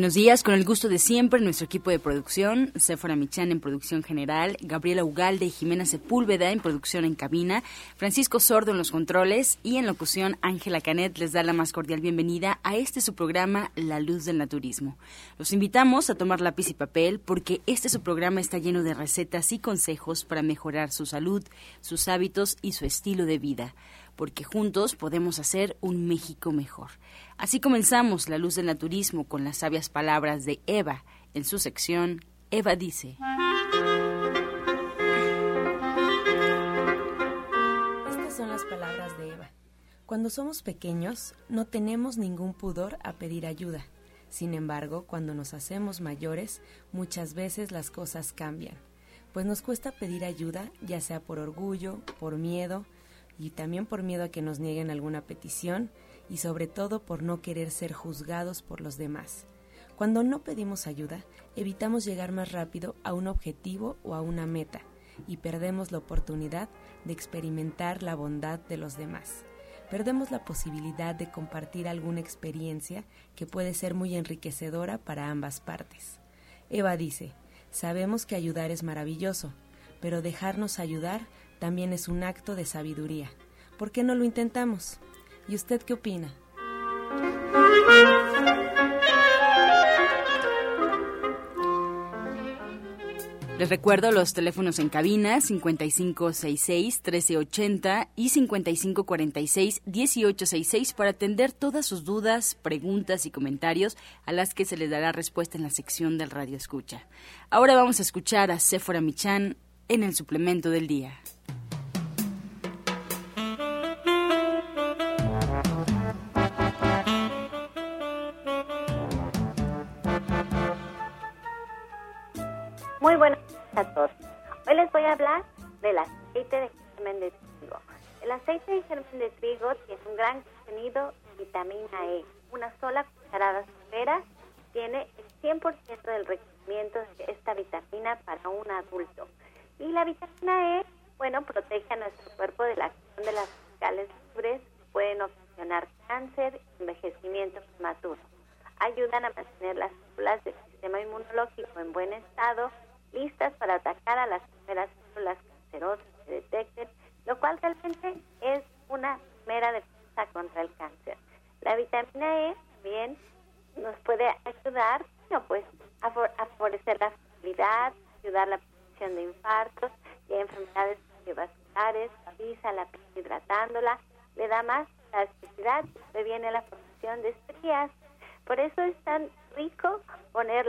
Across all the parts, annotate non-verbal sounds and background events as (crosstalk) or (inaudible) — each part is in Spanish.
Buenos días, con el gusto de siempre, nuestro equipo de producción, Sephora Michan en producción general, Gabriela Ugalde y Jimena Sepúlveda en producción en cabina, Francisco Sordo en los controles y en locución Ángela Canet les da la más cordial bienvenida a este su programa La Luz del Naturismo. Los invitamos a tomar lápiz y papel porque este su programa está lleno de recetas y consejos para mejorar su salud, sus hábitos y su estilo de vida porque juntos podemos hacer un México mejor. Así comenzamos La Luz del Naturismo con las sabias palabras de Eva en su sección Eva dice. Estas son las palabras de Eva. Cuando somos pequeños no tenemos ningún pudor a pedir ayuda. Sin embargo, cuando nos hacemos mayores, muchas veces las cosas cambian, pues nos cuesta pedir ayuda, ya sea por orgullo, por miedo, y también por miedo a que nos nieguen alguna petición y sobre todo por no querer ser juzgados por los demás. Cuando no pedimos ayuda, evitamos llegar más rápido a un objetivo o a una meta y perdemos la oportunidad de experimentar la bondad de los demás. Perdemos la posibilidad de compartir alguna experiencia que puede ser muy enriquecedora para ambas partes. Eva dice, sabemos que ayudar es maravilloso, pero dejarnos ayudar también es un acto de sabiduría. ¿Por qué no lo intentamos? ¿Y usted qué opina? Les recuerdo los teléfonos en cabina 5566-1380 y 5546-1866 para atender todas sus dudas, preguntas y comentarios a las que se les dará respuesta en la sección del Radio Escucha. Ahora vamos a escuchar a Sephora Michan en el suplemento del día. Del aceite de germen de trigo. El aceite de germen de trigo tiene un gran contenido de vitamina E. Una sola cucharada sopera tiene el 100% del requerimiento de esta vitamina para un adulto. Y la vitamina E, bueno, protege a nuestro cuerpo de la acción de las radicales libres, pueden ocasionar cáncer y envejecimiento prematuro. Ayudan a mantener las células del sistema inmunológico en buen estado, listas para atacar a las primeras células cancerosas que detecten, lo cual realmente es una mera defensa contra el cáncer. La vitamina E también nos puede ayudar, no, pues, a, favorecer la fertilidad, ayudar a la de infartos y enfermedades cardiovasculares, avisa la piel hidratándola, le da más elasticidad, previene la formación de estrías. Por eso es tan rico poner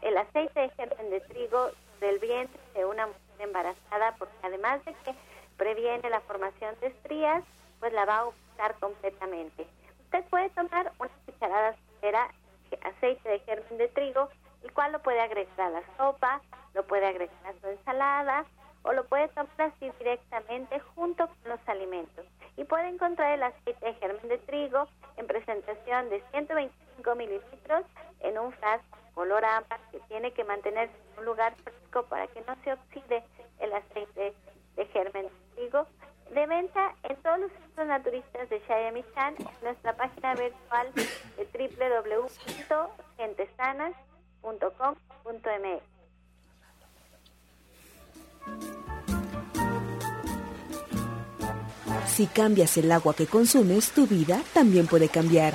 el aceite de germen de trigo del vientre de una mujer embarazada, porque además de que previene la formación de estrías, pues la va a usar completamente. Usted puede tomar una cucharada de aceite de germen de trigo, el cual lo puede agregar a la sopa, lo puede agregar a su ensalada o lo puede tomar así directamente junto con los alimentos. Y puede encontrar el aceite de germen de trigo en presentación de 125 mililitros en un frasco color ámbar que tiene que mantenerse en un lugar fresco para que no se oxide el aceite de germen de trigo. De venta en todos los centros naturistas de Shayamichan en nuestra página virtual de www.gentesanas.com.mx. Si cambias el agua que consumes, tu vida también puede cambiar.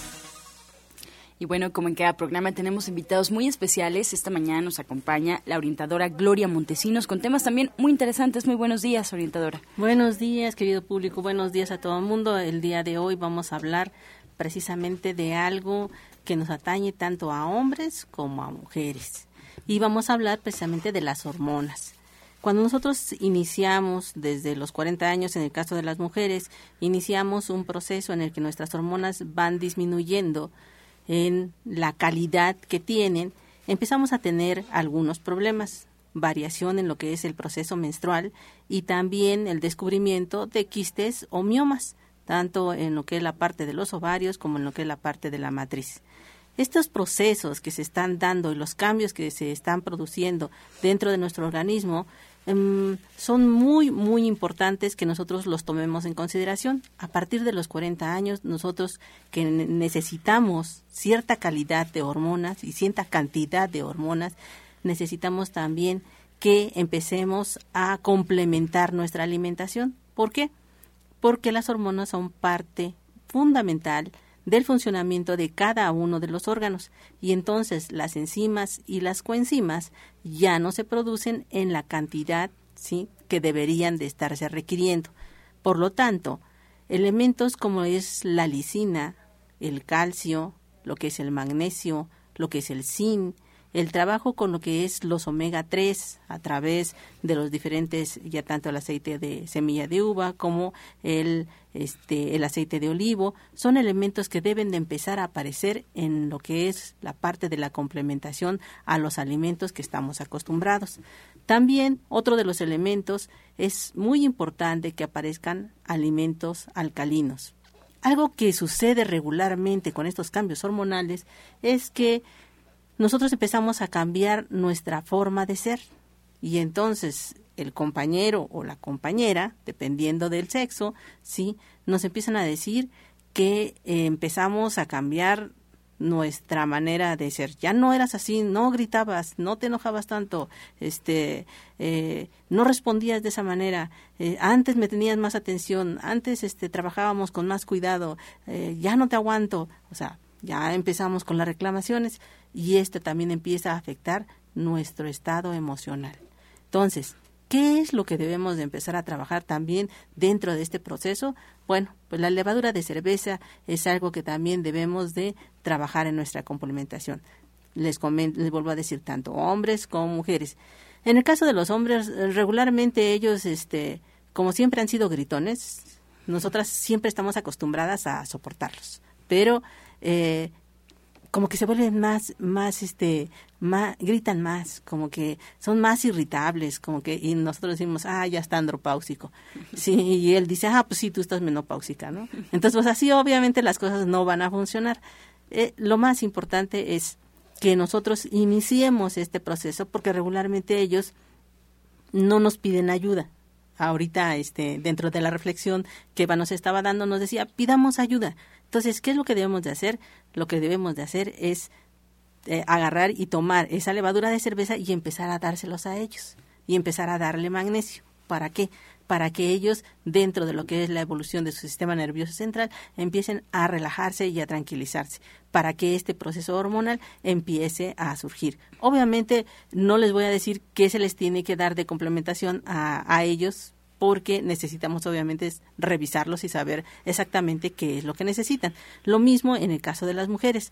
Y bueno, como en cada programa tenemos invitados muy especiales, esta mañana nos acompaña la orientadora Gloria Montesinos con temas también muy interesantes. Muy buenos días, orientadora. Buenos días, querido público. Buenos días a todo el mundo. El día de hoy vamos a hablar precisamente de algo que nos atañe tanto a hombres como a mujeres. Y vamos a hablar precisamente de las hormonas. Cuando nosotros iniciamos desde los 40 años, en el caso de las mujeres, iniciamos un proceso en el que nuestras hormonas van disminuyendo en la calidad que tienen, empezamos a tener algunos problemas, variación en lo que es el proceso menstrual y también el descubrimiento de quistes o miomas, tanto en lo que es la parte de los ovarios como en lo que es la parte de la matriz. Estos procesos que se están dando y los cambios que se están produciendo dentro de nuestro organismo em, son muy, muy importantes que nosotros los tomemos en consideración. A partir de los 40 años, nosotros que necesitamos cierta calidad de hormonas y cierta cantidad de hormonas, necesitamos también que empecemos a complementar nuestra alimentación. ¿Por qué? Porque las hormonas son parte fundamental del funcionamiento de cada uno de los órganos y entonces las enzimas y las coenzimas ya no se producen en la cantidad ¿sí? que deberían de estarse requiriendo. Por lo tanto, elementos como es la lisina, el calcio, lo que es el magnesio, lo que es el zinc, el trabajo con lo que es los omega 3 a través de los diferentes, ya tanto el aceite de semilla de uva como el, este, el aceite de olivo, son elementos que deben de empezar a aparecer en lo que es la parte de la complementación a los alimentos que estamos acostumbrados. También otro de los elementos es muy importante que aparezcan alimentos alcalinos. Algo que sucede regularmente con estos cambios hormonales es que nosotros empezamos a cambiar nuestra forma de ser. Y entonces el compañero o la compañera, dependiendo del sexo, sí, nos empiezan a decir que eh, empezamos a cambiar nuestra manera de ser. Ya no eras así, no gritabas, no te enojabas tanto, este, eh, no respondías de esa manera. Eh, antes me tenías más atención, antes este, trabajábamos con más cuidado, ya no te aguanto. O sea, ya empezamos con las reclamaciones y esto también empieza a afectar nuestro estado emocional. Entonces, ¿qué es lo que debemos de empezar a trabajar también dentro de este proceso? Bueno, pues la levadura de cerveza es algo que también debemos de trabajar en nuestra complementación. Les, les vuelvo a decir tanto hombres como mujeres. En el caso de los hombres, regularmente ellos, este, como siempre han sido gritones, nosotras siempre estamos acostumbradas a soportarlos. Pero eh, como que se vuelven más, más, este, más, gritan más, como que son más irritables, como que, y nosotros decimos, ah, ya está andropáusico. (laughs) Sí, y él dice, ah, pues sí, tú estás menopáusica, ¿no? Entonces, pues así obviamente las cosas no van a funcionar. Eh, lo más importante es que nosotros iniciemos este proceso porque regularmente ellos no nos piden ayuda. Ahorita, este, dentro de la reflexión que Eva nos estaba dando, nos decía, pidamos ayuda. Entonces, ¿qué es lo que debemos de hacer? Lo que debemos de hacer es eh, agarrar y tomar esa levadura de cerveza y empezar a dárselos a ellos y empezar a darle magnesio. ¿Para qué? Para que ellos, dentro de lo que es la evolución de su sistema nervioso central, empiecen a relajarse y a tranquilizarse, para que este proceso hormonal empiece a surgir. Obviamente, no les voy a decir qué se les tiene que dar de complementación a, a ellos, porque necesitamos obviamente revisarlos y saber exactamente qué es lo que necesitan. Lo mismo en el caso de las mujeres.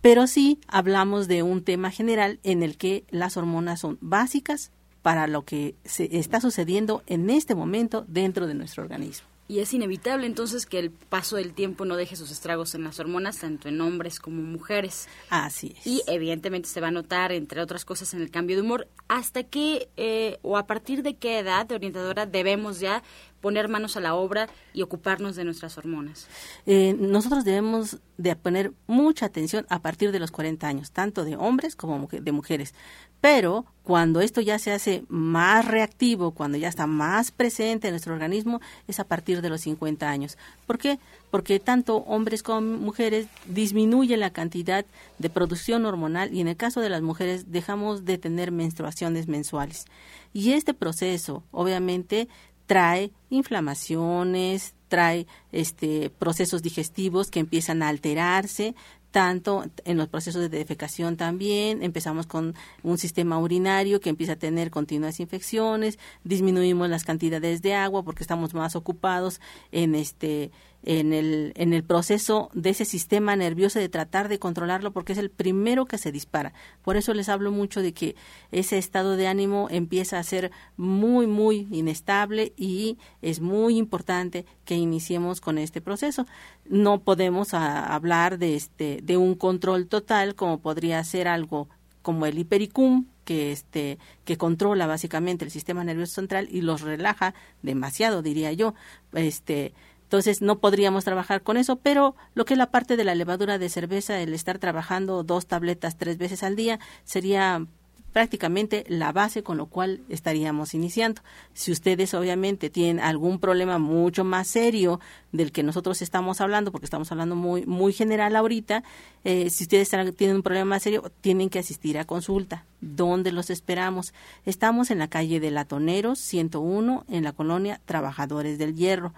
Pero sí hablamos de un tema general en el que las hormonas son básicas para lo que se está sucediendo en este momento dentro de nuestro organismo. Y es inevitable entonces que el paso del tiempo no deje sus estragos en las hormonas, tanto en hombres como mujeres. Así es. Y evidentemente se va a notar, entre otras cosas, en el cambio de humor. ¿Hasta qué eh, o a partir de qué edad de orientadora debemos ya poner manos a la obra y ocuparnos de nuestras hormonas? Eh, nosotros debemos de poner mucha atención a partir de los 40 años, tanto de hombres como de mujeres. Pero cuando esto ya se hace más reactivo, cuando ya está más presente en nuestro organismo, es a partir de los 50 años. ¿Por qué? Porque tanto hombres como mujeres disminuye la cantidad de producción hormonal y en el caso de las mujeres dejamos de tener menstruaciones mensuales. Y este proceso, obviamente, trae inflamaciones, trae este procesos digestivos que empiezan a alterarse, tanto en los procesos de defecación también, empezamos con un sistema urinario que empieza a tener continuas infecciones, disminuimos las cantidades de agua porque estamos más ocupados en este en el, en el proceso de ese sistema nervioso de tratar de controlarlo porque es el primero que se dispara. Por eso les hablo mucho de que ese estado de ánimo empieza a ser muy, muy inestable y es muy importante que iniciemos con este proceso. No podemos hablar de, este, de un control total como podría ser algo como el hipericum, que este que controla básicamente el sistema nervioso central y los relaja demasiado diría yo este entonces no podríamos trabajar con eso, pero lo que es la parte de la levadura de cerveza, el estar trabajando dos tabletas tres veces al día, sería prácticamente la base con lo cual estaríamos iniciando. Si ustedes obviamente tienen algún problema mucho más serio del que nosotros estamos hablando, porque estamos hablando muy, muy general ahorita, eh, si ustedes tienen un problema más serio, tienen que asistir a consulta. ¿Dónde los esperamos? Estamos en la calle de Latoneros 101, en la colonia Trabajadores del Hierro.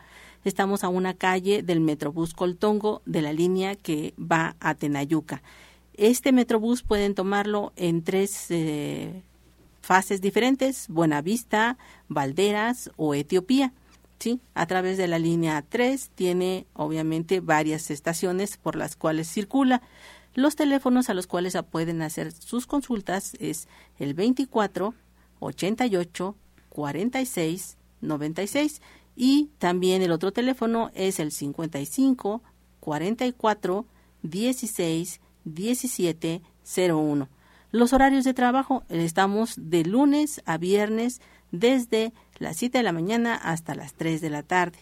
Estamos a una calle del Metrobús Coltongo de la línea que va a Tenayuca. Este Metrobús pueden tomarlo en tres eh, fases diferentes, Buenavista, Valderas o Etiopía. ¿sí? A través de la línea 3 tiene obviamente varias estaciones por las cuales circula. Los teléfonos a los cuales pueden hacer sus consultas es el 24 88 46 96 y también el otro teléfono es el 55 44 16 17 01. Los horarios de trabajo estamos de lunes a viernes desde las 7 de la mañana hasta las 3 de la tarde.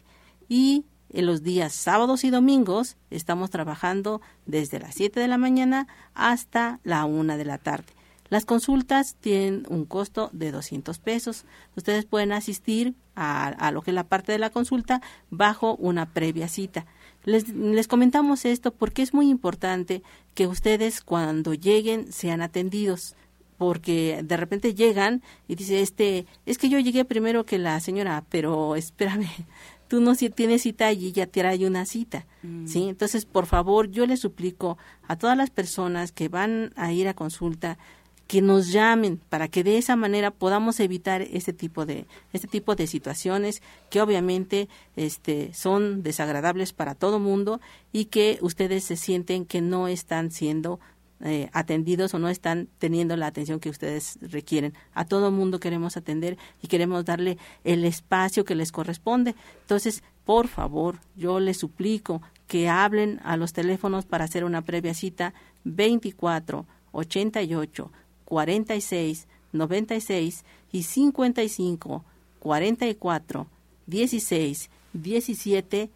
Y en los días sábados y domingos estamos trabajando desde las 7 de la mañana hasta la 1 de la tarde. Las consultas tienen un costo de 200 pesos. Ustedes pueden asistir a, lo que es la parte de la consulta bajo una previa cita. Les, les, comentamos esto porque es muy importante que ustedes cuando lleguen sean atendidos porque de repente llegan y dice este es que yo llegué primero que la señora pero espérame (laughs) tú no tienes cita y ya te hay una cita mm. sí entonces por favor yo les suplico a todas las personas que van a ir a consulta que nos llamen para que de esa manera podamos evitar este tipo de este tipo de situaciones que obviamente este son desagradables para todo mundo y que ustedes se sienten que no están siendo eh, atendidos o no están teniendo la atención que ustedes requieren. A todo mundo queremos atender y queremos darle el espacio que les corresponde. Entonces, por favor, yo les suplico que hablen a los teléfonos para hacer una previa cita 24 88 46 96 y 55 44 16 17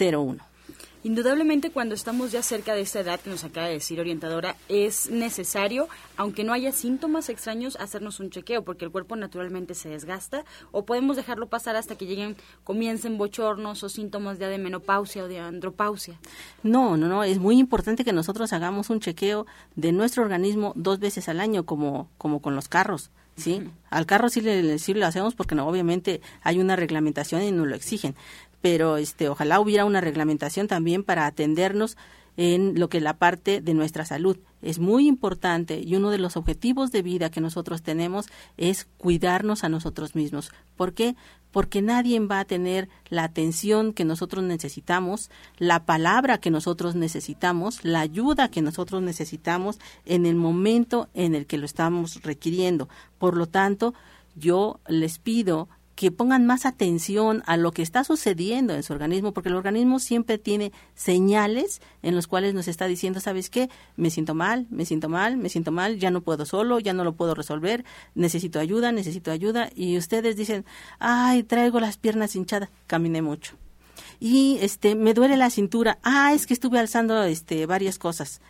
01. Indudablemente cuando estamos ya cerca de esta edad que nos acaba de decir orientadora, es necesario, aunque no haya síntomas extraños, hacernos un chequeo porque el cuerpo naturalmente se desgasta o podemos dejarlo pasar hasta que lleguen, comiencen bochornos o síntomas ya de menopausia o de andropausia. No, no, no, es muy importante que nosotros hagamos un chequeo de nuestro organismo dos veces al año como, como con los carros. ¿sí? Al carro sí le, sí lo hacemos porque no, obviamente hay una reglamentación y nos lo exigen, pero este ojalá hubiera una reglamentación también para atendernos en lo que la parte de nuestra salud. Es muy importante y uno de los objetivos de vida que nosotros tenemos es cuidarnos a nosotros mismos. ¿Por qué? Porque nadie va a tener la atención que nosotros necesitamos, la palabra que nosotros necesitamos, la ayuda que nosotros necesitamos en el momento en el que lo estamos requiriendo. Por lo tanto, yo les pido que pongan más atención a lo que está sucediendo en su organismo, porque el organismo siempre tiene señales en los cuales nos está diciendo, ¿sabes qué? Me siento mal, me siento mal, me siento mal, ya no puedo solo, ya no lo puedo resolver, necesito ayuda, necesito ayuda, y ustedes dicen, ay, traigo las piernas hinchadas, caminé mucho. Y este, me duele la cintura, ah, es que estuve alzando este, varias cosas.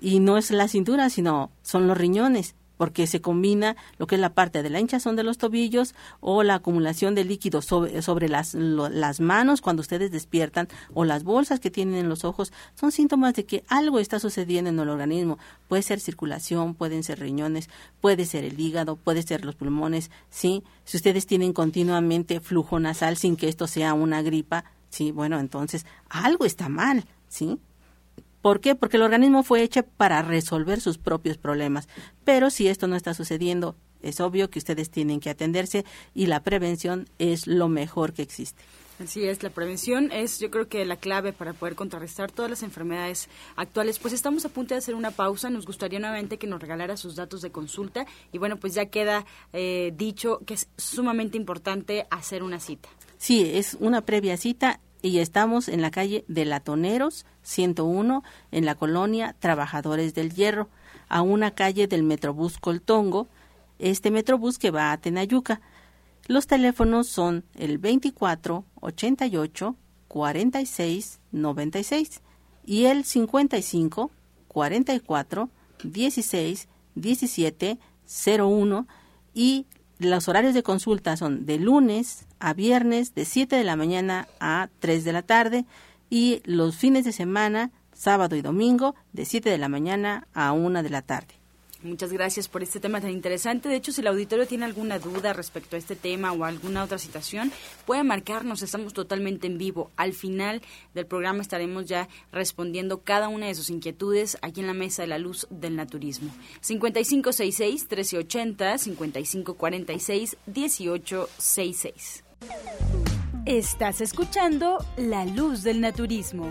Y no es la cintura, sino son los riñones porque se combina lo que es la parte de la hinchazón de los tobillos o la acumulación de líquido sobre, las, las manos cuando ustedes despiertan o las bolsas que tienen en los ojos, son síntomas de que algo está sucediendo en el organismo. Puede ser circulación, pueden ser riñones, puede ser el hígado, puede ser los pulmones, ¿sí? Si ustedes tienen continuamente flujo nasal sin que esto sea una gripa, sí, bueno, entonces algo está mal, ¿sí? ¿Por qué? Porque el organismo fue hecho para resolver sus propios problemas. Pero si esto no está sucediendo, es obvio que ustedes tienen que atenderse y la prevención es lo mejor que existe. Así es, la prevención es yo creo que la clave para poder contrarrestar todas las enfermedades actuales. Pues estamos a punto de hacer una pausa, nos gustaría nuevamente que nos regalara sus datos de consulta y bueno, pues ya queda eh, dicho que es sumamente importante hacer una cita. Sí, es una previa cita y estamos en la calle de Latoneros 101 en la colonia Trabajadores del Hierro, a una calle del Metrobús Coltongo, este Metrobús que va a Tenayuca. Los teléfonos son el 24 88 46 96 y el 55 44 16 17 01 y los horarios de consulta son de lunes a viernes de 7 de la mañana a 3 de la tarde y los fines de semana, sábado y domingo, de 7 de la mañana a 1 de la tarde. Muchas gracias por este tema tan interesante. De hecho, si el auditorio tiene alguna duda respecto a este tema o alguna otra situación, puede marcarnos. Estamos totalmente en vivo. Al final del programa estaremos ya respondiendo cada una de sus inquietudes aquí en la Mesa de la Luz del Naturismo. 5566-1380, 5546-1866. Estás escuchando La Luz del Naturismo.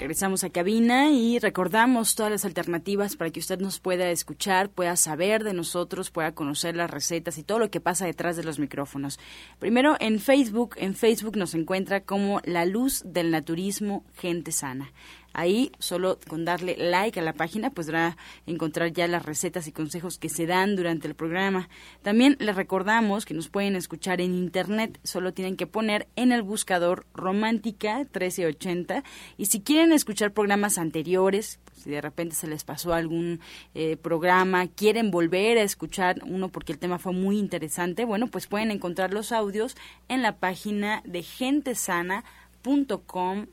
Regresamos a cabina y recordamos todas las alternativas para que usted nos pueda escuchar, pueda saber de nosotros, pueda conocer las recetas y todo lo que pasa detrás de los micrófonos. Primero en Facebook, en Facebook nos encuentra como La Luz del Naturismo Gente Sana. Ahí, solo con darle like a la página, podrá encontrar ya las recetas y consejos que se dan durante el programa. También les recordamos que nos pueden escuchar en internet, solo tienen que poner en el buscador Romántica 1380 y si quieren escuchar programas anteriores, si de repente se les pasó algún eh, programa, quieren volver a escuchar uno porque el tema fue muy interesante, bueno, pues pueden encontrar los audios en la página de gentesana.com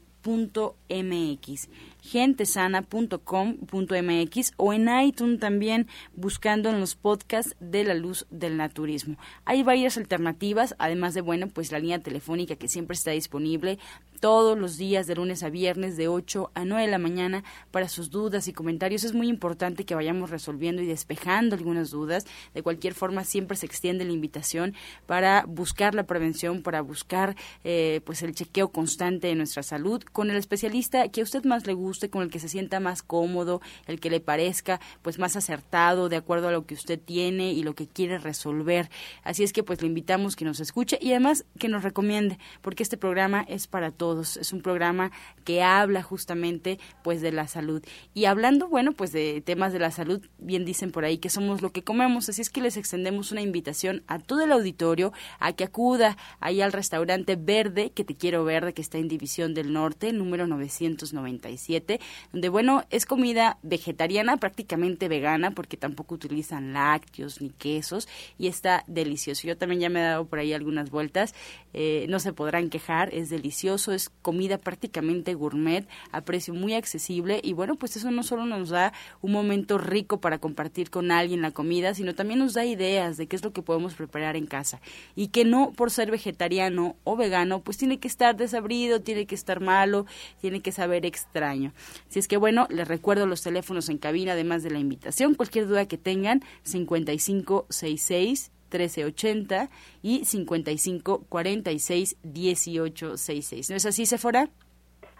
mx gentesana.com.mx o en iTunes también buscando en los podcasts de la luz del naturismo. Hay varias alternativas, además de, bueno, pues la línea telefónica que siempre está disponible todos los días de lunes a viernes de 8 a 9 de la mañana para sus dudas y comentarios. Es muy importante que vayamos resolviendo y despejando algunas dudas. De cualquier forma, siempre se extiende la invitación para buscar la prevención, para buscar eh, pues el chequeo constante de nuestra salud con el especialista que a usted más le guste con el que se sienta más cómodo, el que le parezca pues más acertado de acuerdo a lo que usted tiene y lo que quiere resolver. Así es que pues le invitamos que nos escuche y además que nos recomiende, porque este programa es para todos, es un programa que habla justamente pues de la salud. Y hablando, bueno, pues de temas de la salud, bien dicen por ahí que somos lo que comemos, así es que les extendemos una invitación a todo el auditorio a que acuda ahí al restaurante Verde, que te quiero verde, que está en División del Norte, número 997 donde bueno, es comida vegetariana, prácticamente vegana, porque tampoco utilizan lácteos ni quesos, y está delicioso. Yo también ya me he dado por ahí algunas vueltas, eh, no se podrán quejar, es delicioso, es comida prácticamente gourmet, a precio muy accesible, y bueno, pues eso no solo nos da un momento rico para compartir con alguien la comida, sino también nos da ideas de qué es lo que podemos preparar en casa, y que no por ser vegetariano o vegano, pues tiene que estar desabrido, tiene que estar malo, tiene que saber extraño. Si es que bueno, les recuerdo los teléfonos en cabina, además de la invitación. Cualquier duda que tengan, 5566 1380 y 5546 1866. ¿No es así, Sephora?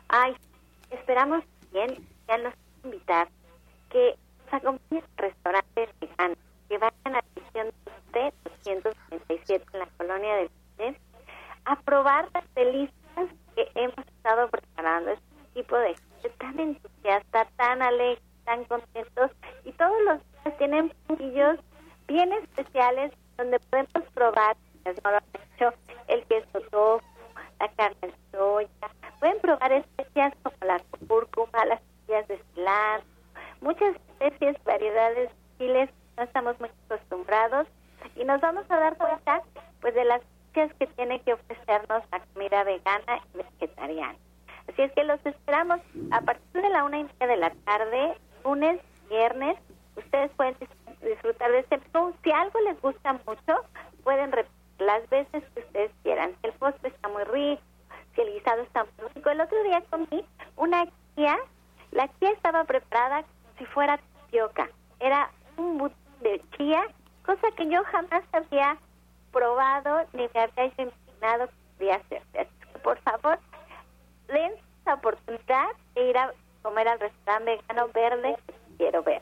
Ay, esperamos bien, ya nos invitar que nos acompañen restaurantes veganos, que vayan a la edición de 237 en la colonia del Valle a probar las delicias que hemos estado preparando. Este tipo de tan entusiasta, tan alegre, tan contentos y todos los días tienen puntillos bien especiales donde podemos probar, el queso tofu, la carne de soya, pueden probar especias como la cúrcuma, las especias de cilantro, muchas especies, variedades de chiles, no estamos muy acostumbrados. Y nos vamos a dar cuenta pues de las especias que tiene que ofrecernos la comida vegana y vegetariana. Así es que los esperamos a partir de la una y media de la tarde, lunes, viernes. Ustedes pueden disfrutar de este. Si algo les gusta mucho, pueden repetir las veces que ustedes quieran. Si el postre está muy rico, si el guisado está muy rico. El otro día comí una guía. La guía estaba preparada como si fuera tapioca. Era un but de chía, cosa que yo jamás había probado ni me había determinado que podría hacerse. Así que, por favor, den esa oportunidad de ir a comer al restaurante vegano verde quiero ver.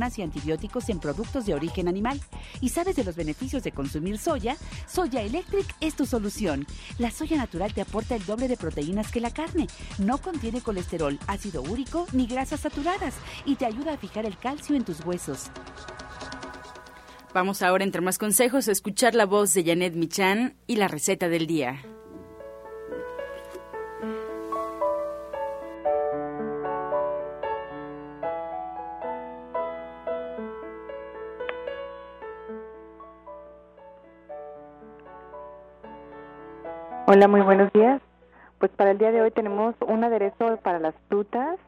y antibióticos en productos de origen animal. ¿Y sabes de los beneficios de consumir soya? Soya Electric es tu solución. La soya natural te aporta el doble de proteínas que la carne. No contiene colesterol, ácido úrico ni grasas saturadas y te ayuda a fijar el calcio en tus huesos. Vamos ahora, entre más consejos, a escuchar la voz de Janet Michan y la receta del día. Hola, muy buenos días. Pues para el día de hoy tenemos un aderezo para las frutas.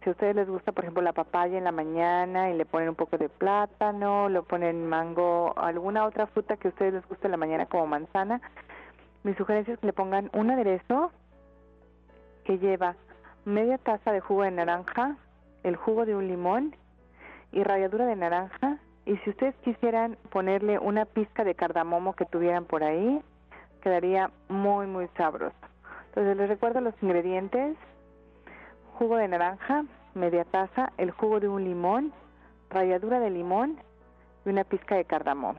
Si a ustedes les gusta, por ejemplo, la papaya en la mañana y le ponen un poco de plátano, le ponen mango, alguna otra fruta que a ustedes les guste en la mañana como manzana, mi sugerencia es que le pongan un aderezo que lleva media taza de jugo de naranja, el jugo de un limón y ralladura de naranja. Y si ustedes quisieran ponerle una pizca de cardamomo que tuvieran por ahí, quedaría muy, muy sabroso. Entonces les recuerdo los ingredientes. Jugo de naranja, media taza, el jugo de un limón, ralladura de limón y una pizca de cardamomo.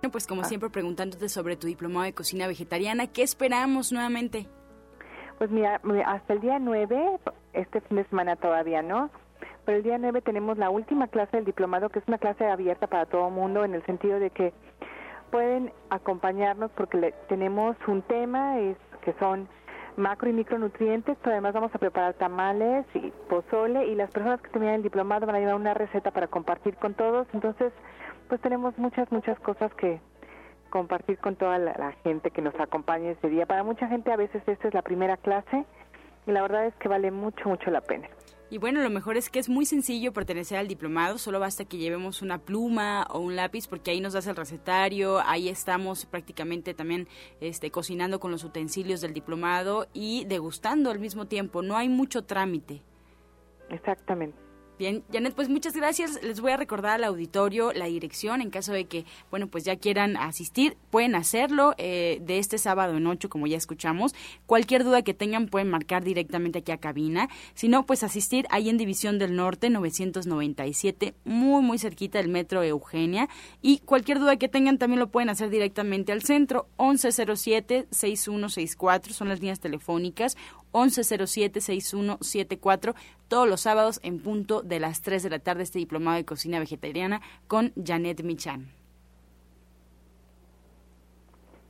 Bueno, pues como ah. siempre preguntándote sobre tu diplomado de cocina vegetariana, ¿qué esperamos nuevamente? Pues mira, hasta el día 9, este fin de semana todavía no, pero el día 9 tenemos la última clase del diplomado, que es una clase abierta para todo el mundo, en el sentido de que pueden acompañarnos porque tenemos un tema es, que son macro y micronutrientes, pero además vamos a preparar tamales y pozole y las personas que terminan el diplomado van a llevar una receta para compartir con todos. Entonces, pues tenemos muchas, muchas cosas que compartir con toda la gente que nos acompaña ese día. Para mucha gente a veces esta es la primera clase y la verdad es que vale mucho, mucho la pena. Y bueno, lo mejor es que es muy sencillo pertenecer al diplomado, solo basta que llevemos una pluma o un lápiz porque ahí nos das el recetario, ahí estamos prácticamente también este, cocinando con los utensilios del diplomado y degustando al mismo tiempo, no hay mucho trámite. Exactamente. Bien, Janet, pues muchas gracias. Les voy a recordar al auditorio la dirección en caso de que, bueno, pues ya quieran asistir, pueden hacerlo eh, de este sábado en 8, como ya escuchamos. Cualquier duda que tengan pueden marcar directamente aquí a cabina. Si no, pues asistir ahí en División del Norte 997, muy, muy cerquita del Metro Eugenia. Y cualquier duda que tengan también lo pueden hacer directamente al centro 1107-6164, son las líneas telefónicas 1107-6174 todos los sábados en punto de las 3 de la tarde este diplomado de cocina vegetariana con Janet Michan.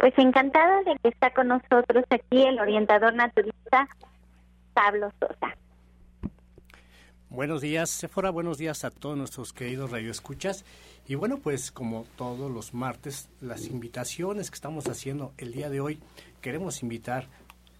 Pues encantada de que está con nosotros aquí el orientador naturista Pablo Sosa. Buenos días, Sephora. Buenos días a todos nuestros queridos radioescuchas. Y bueno, pues como todos los martes, las invitaciones que estamos haciendo el día de hoy, queremos invitar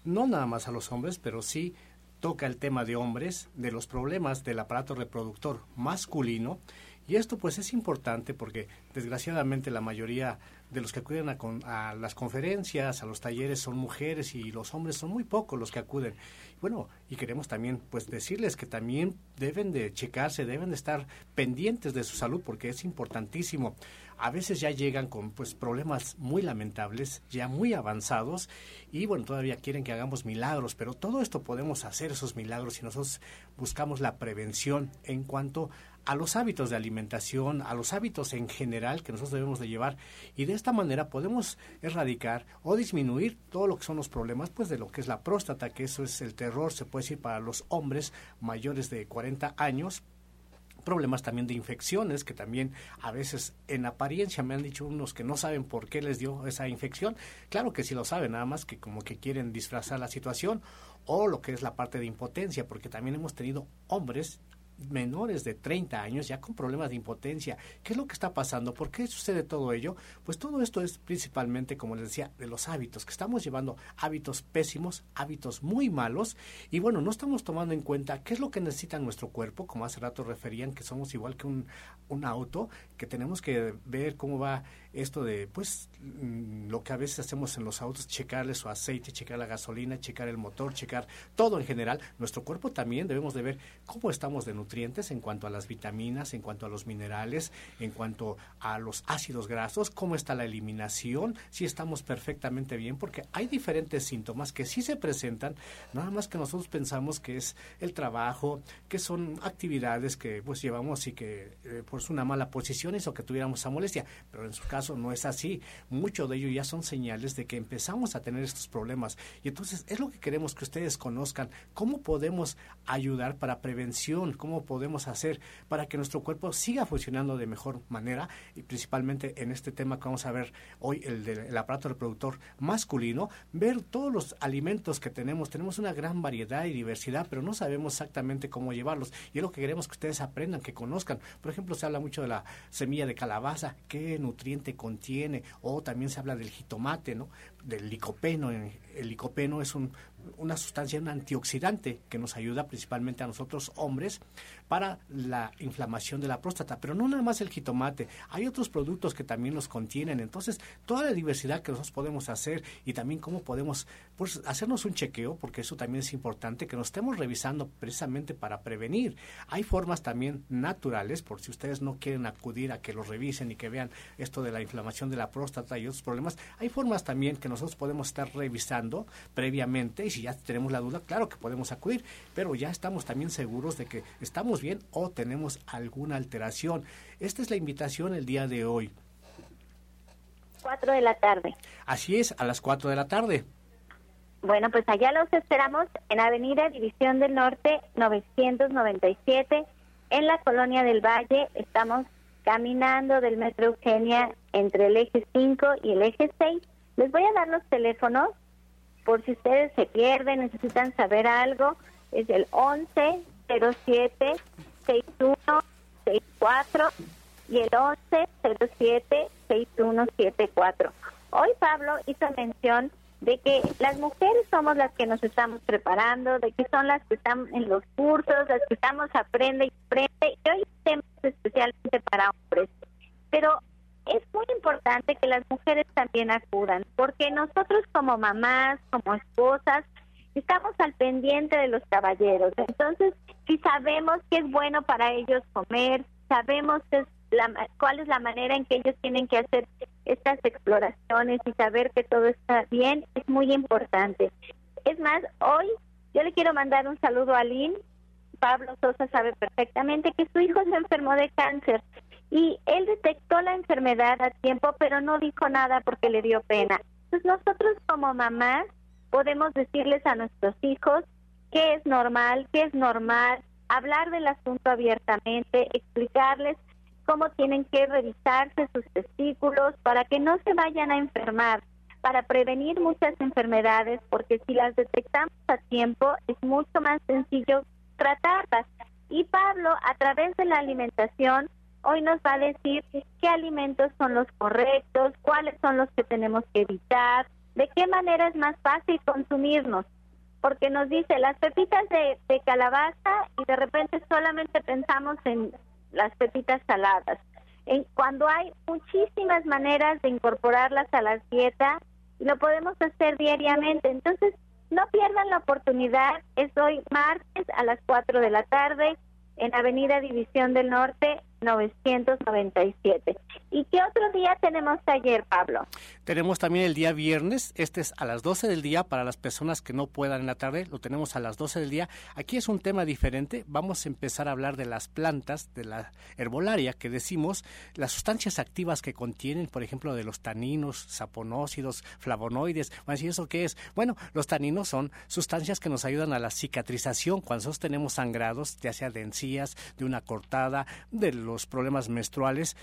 no nada más a los hombres, pero sí toca el tema de hombres, de los problemas del aparato reproductor masculino. Y esto pues es importante porque desgraciadamente la mayoría de los que acuden a, las conferencias, a los talleres son mujeres y los hombres son muy pocos los que acuden. Bueno, y queremos también pues decirles que también deben de checarse, deben de estar pendientes de su salud porque es importantísimo. A veces ya llegan con pues problemas muy lamentables, ya muy avanzados y bueno, todavía quieren que hagamos milagros, pero todo esto podemos hacer esos milagros si nosotros buscamos la prevención en cuanto a los hábitos de alimentación, a los hábitos en general que nosotros debemos de llevar y de esta manera podemos erradicar o disminuir todo lo que son los problemas pues de lo que es la próstata, que eso es el terror, se puede decir para los hombres mayores de 40 años problemas también de infecciones que también a veces en apariencia me han dicho unos que no saben por qué les dio esa infección. Claro que sí lo saben, nada más que como que quieren disfrazar la situación o lo que es la parte de impotencia, porque también hemos tenido hombres menores de 30 años ya con problemas de impotencia. ¿Qué es lo que está pasando? ¿Por qué sucede todo ello? Pues todo esto es principalmente, como les decía, de los hábitos, que estamos llevando hábitos pésimos, hábitos muy malos, y bueno, no estamos tomando en cuenta qué es lo que necesita nuestro cuerpo, como hace rato referían, que somos igual que un, un auto, que tenemos que ver cómo va esto de, pues, mm, lo que a veces hacemos en los autos, checarle su aceite, checar la gasolina, checar el motor, checar todo en general. Nuestro cuerpo también debemos de ver cómo estamos de nutrientes en cuanto a las vitaminas, en cuanto a los minerales, en cuanto a los ácidos grasos, cómo está la eliminación, si estamos perfectamente bien, porque hay diferentes síntomas que sí se presentan, nada más que nosotros pensamos que es el trabajo, que son actividades que pues llevamos y que eh, pues una mala posición hizo que tuviéramos esa molestia, pero en su caso no es así. Mucho de ello ya son señales de que empezamos a tener estos problemas. Y entonces es lo que queremos que ustedes conozcan. ¿Cómo podemos ayudar para prevención? ¿Cómo podemos hacer para que nuestro cuerpo siga funcionando de mejor manera? Y principalmente en este tema que vamos a ver hoy, el del aparato reproductor masculino, ver todos los alimentos que tenemos. Tenemos una gran variedad y diversidad, pero no sabemos exactamente cómo llevarlos. Y es lo que queremos que ustedes aprendan, que conozcan. Por ejemplo, se habla mucho de la semilla de calabaza, qué nutriente contiene, o también se habla del jitomate, ¿no? del licopeno. El licopeno es un, una sustancia, un antioxidante que nos ayuda principalmente a nosotros hombres para la inflamación de la próstata. Pero no nada más el jitomate, hay otros productos que también los contienen. Entonces, toda la diversidad que nosotros podemos hacer y también cómo podemos pues, hacernos un chequeo, porque eso también es importante, que nos estemos revisando precisamente para prevenir. Hay formas también naturales, por si ustedes no quieren acudir a que los revisen y que vean esto de la inflamación de la próstata y otros problemas, hay formas también que nosotros podemos estar revisando previamente si ya tenemos la duda, claro que podemos acudir, pero ya estamos también seguros de que estamos bien o tenemos alguna alteración. Esta es la invitación el día de hoy. 4 de la tarde. Así es, a las 4 de la tarde. Bueno, pues allá los esperamos en Avenida División del Norte 997, en la Colonia del Valle. Estamos caminando del Metro Eugenia entre el eje 5 y el eje 6 les voy a dar los teléfonos por si ustedes se pierden, necesitan saber algo. Es el 11 07 61 64 y el 11 07 6174. Hoy Pablo hizo mención de que las mujeres somos las que nos estamos preparando, de que son las que están en los cursos, las que estamos aprende y aprende, y hoy tenemos especialmente para hombres. Pero es muy importante que las mujeres también acudan, porque nosotros como mamás, como esposas, estamos al pendiente de los caballeros. Entonces, si sabemos que es bueno para ellos comer, sabemos cuál es la manera en que ellos tienen que hacer estas exploraciones y saber que todo está bien, es muy importante. Es más, hoy yo le quiero mandar un saludo a Lynn. Pablo Sosa sabe perfectamente que su hijo se enfermó de cáncer y él detectó la enfermedad a tiempo, pero no dijo nada porque le dio pena. Entonces nosotros como mamás podemos decirles a nuestros hijos qué es normal, qué es normal, hablar del asunto abiertamente, explicarles cómo tienen que revisarse sus testículos para que no se vayan a enfermar, para prevenir muchas enfermedades, porque si las detectamos a tiempo es mucho más sencillo tratarlas. Y Pablo, a través de la alimentación, hoy nos va a decir qué alimentos son los correctos, cuáles son los que tenemos que evitar, de qué manera es más fácil consumirnos. Porque nos dice las pepitas de, calabaza y de repente solamente pensamos en las pepitas saladas. Cuando hay muchísimas maneras de incorporarlas a la dieta, lo podemos hacer diariamente. Entonces, no pierdan la oportunidad. Es hoy martes a las 4 de la tarde en Avenida División del Norte 997. ¿Y qué otro día tenemos taller, Pablo? Tenemos también el día viernes, este es a las 12 del día para las personas que no puedan en la tarde, lo tenemos a las 12 del día. Aquí es un tema diferente, vamos a empezar a hablar de las plantas, de la herbolaria que decimos, las sustancias activas que contienen, por ejemplo, de los taninos, saponócidos, flavonoides. ¿y eso qué es? Bueno, los taninos son sustancias que nos ayudan a la cicatrización cuando nosotros tenemos sangrados, ya sea de encías, de una cortada, de los problemas menstruales.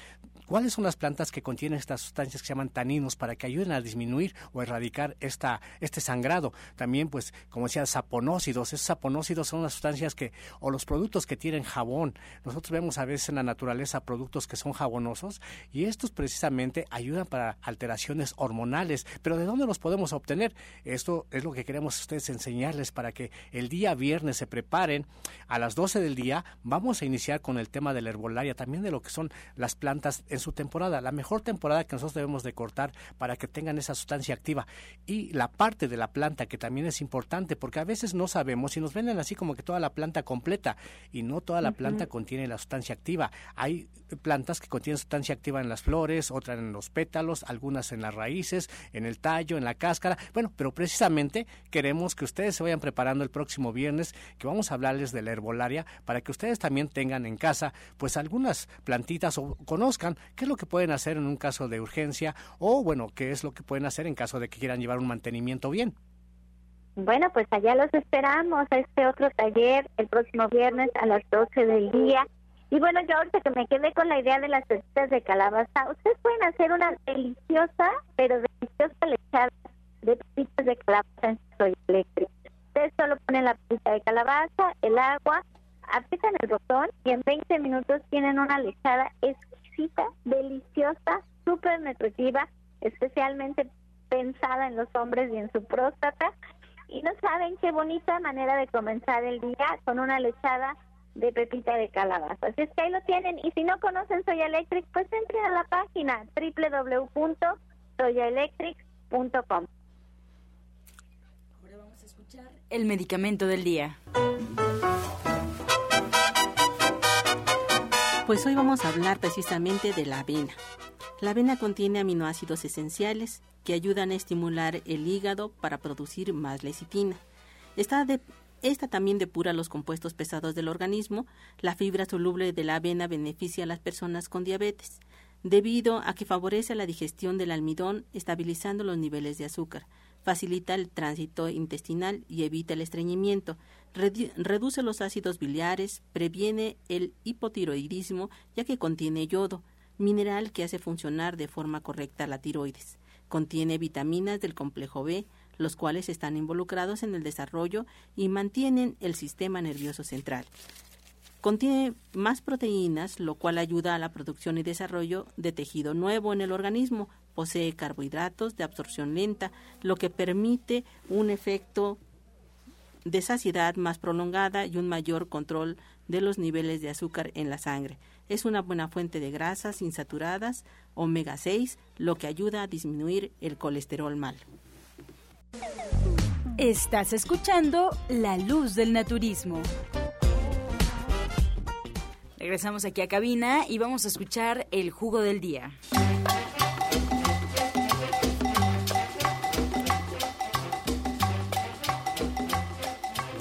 ¿Cuáles son las plantas que contienen estas sustancias que se llaman taninos para que ayuden a disminuir o erradicar esta, este sangrado? También, pues, como decía, saponócidos. Esos saponócidos son las sustancias que, o los productos que tienen jabón. Nosotros vemos a veces en la naturaleza productos que son jabonosos y estos precisamente ayudan para alteraciones hormonales. Pero ¿de dónde los podemos obtener? Esto es lo que queremos ustedes enseñarles para que el día viernes se preparen. A las 12 del día vamos a iniciar con el tema de la herbolaria, también de lo que son las plantas en su temporada, la mejor temporada que nosotros debemos de cortar para que tengan esa sustancia activa. Y la parte de la planta que también es importante, porque a veces no sabemos si nos venden así como que toda la planta completa y no toda la planta contiene la sustancia activa. Hay plantas que contienen sustancia activa en las flores, otras en los pétalos, algunas en las raíces, en el tallo, en la cáscara. Bueno, pero precisamente queremos que ustedes se vayan preparando el próximo viernes, que vamos a hablarles de la herbolaria para que ustedes también tengan en casa pues plantitas o conozcan qué es lo que pueden hacer en un caso de urgencia o bueno, qué es lo que pueden hacer en caso de que quieran llevar un mantenimiento bien. Bueno, pues allá los esperamos a este otro taller el próximo viernes a las 12 del día. Y bueno, yo ahorita que me quedé con la idea de las pepitas de calabaza, ustedes pueden hacer una deliciosa, pero deliciosa lechada de pepitas de calabaza en soy eléctrico. Ustedes solo ponen la pepita de calabaza, el agua, aprietan el botón y en 20 minutos tienen una lechada exquisita, deliciosa, súper nutritiva, especialmente pensada en los hombres y en su próstata. Y no saben qué bonita manera de comenzar el día con una lechada de pepita de calabaza. Así es que ahí lo tienen. Y si no conocen Soya Electric, pues entren a la página www.soyaelectric.com. Ahora vamos a escuchar el medicamento del día. Pues hoy vamos a hablar precisamente de la avena. La avena contiene aminoácidos esenciales que ayudan a estimular el hígado para producir más lecitina. Esta, esta también depura los compuestos pesados del organismo. La fibra soluble de la avena beneficia a las personas con diabetes, debido a que favorece la digestión del almidón, estabilizando los niveles de azúcar facilita el tránsito intestinal y evita el estreñimiento, reduce los ácidos biliares, previene el hipotiroidismo ya que contiene yodo, mineral que hace funcionar de forma correcta la tiroides. Contiene vitaminas del complejo B, los cuales están involucrados en el desarrollo y mantienen el sistema nervioso central. Contiene más proteínas, lo cual ayuda a la producción y desarrollo de tejido nuevo en el organismo, posee carbohidratos de absorción lenta, lo que permite un efecto de saciedad más prolongada y un mayor control de los niveles de azúcar en la sangre. Es una buena fuente de grasas insaturadas, omega 6, lo que ayuda a disminuir el colesterol mal. Estás escuchando La Luz del Naturismo. Regresamos aquí a cabina y vamos a escuchar el jugo del día.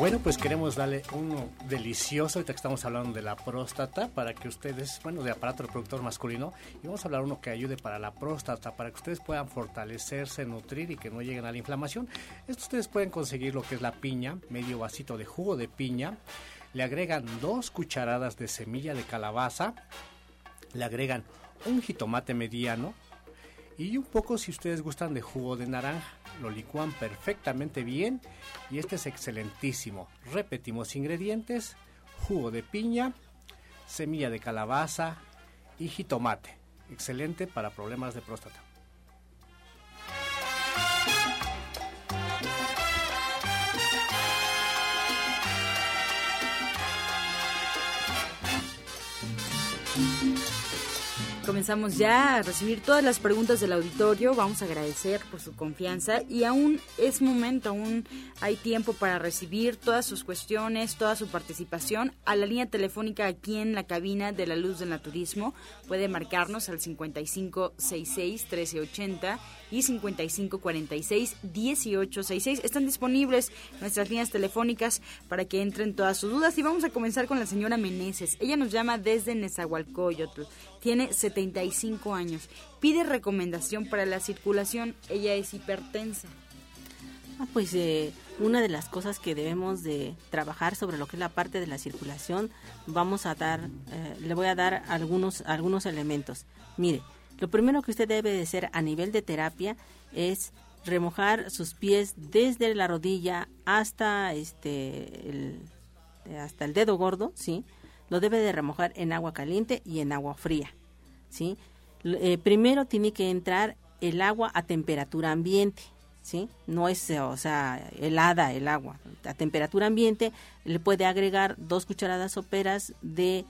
Bueno, pues queremos darle uno delicioso, ahorita que estamos hablando de la próstata, para que ustedes, bueno, de aparato reproductor masculino, y vamos a hablar uno que ayude para la próstata, para que ustedes puedan fortalecerse, nutrir y que no lleguen a la inflamación. Esto ustedes pueden conseguir lo que es la piña, medio vasito de jugo de piña, le agregan dos cucharadas de semilla de calabaza, le agregan un jitomate mediano, y un poco si ustedes gustan de jugo de naranja. Lo licúan perfectamente bien y este es excelentísimo. Repetimos ingredientes, jugo de piña, semilla de calabaza y jitomate. Excelente para problemas de próstata. Comenzamos ya a recibir todas las preguntas del auditorio. Vamos a agradecer por su confianza y aún es momento, aún hay tiempo para recibir todas sus cuestiones, toda su participación a la línea telefónica aquí en la cabina de la Luz del Naturismo. Puede marcarnos al 5566-1380 y 5546-1866. Están disponibles nuestras líneas telefónicas para que entren todas sus dudas y vamos a comenzar con la señora Meneses. Ella nos llama desde Nezahualcóyotl. Tiene 75 años. Pide recomendación para la circulación. Ella es hipertensa. Ah, pues eh, una de las cosas que debemos de trabajar sobre lo que es la parte de la circulación, vamos a dar, eh, le voy a dar algunos, algunos elementos. Mire, lo primero que usted debe de hacer a nivel de terapia es remojar sus pies desde la rodilla hasta este el, hasta el dedo gordo, ¿sí? Lo debe de remojar en agua caliente y en agua fría. ¿sí? Eh, primero tiene que entrar el agua a temperatura ambiente, ¿sí? No es, o sea, helada el agua. A temperatura ambiente le puede agregar dos cucharadas soperas de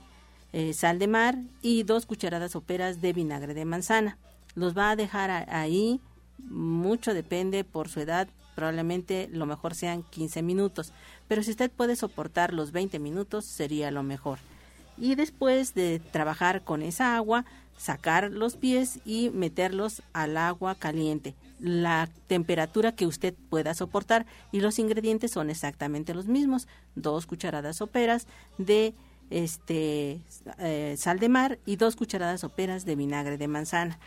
eh, sal de mar y dos cucharadas soperas de vinagre de manzana. Los va a dejar ahí, mucho depende por su edad, probablemente lo mejor sean 15 minutos, pero si usted puede soportar los 20 minutos sería lo mejor. Y después de trabajar con esa agua, sacar los pies y meterlos al agua caliente. La temperatura que usted pueda soportar. Y los ingredientes son exactamente los mismos. Dos cucharadas soperas de este eh, sal de mar y dos cucharadas soperas de vinagre de manzana.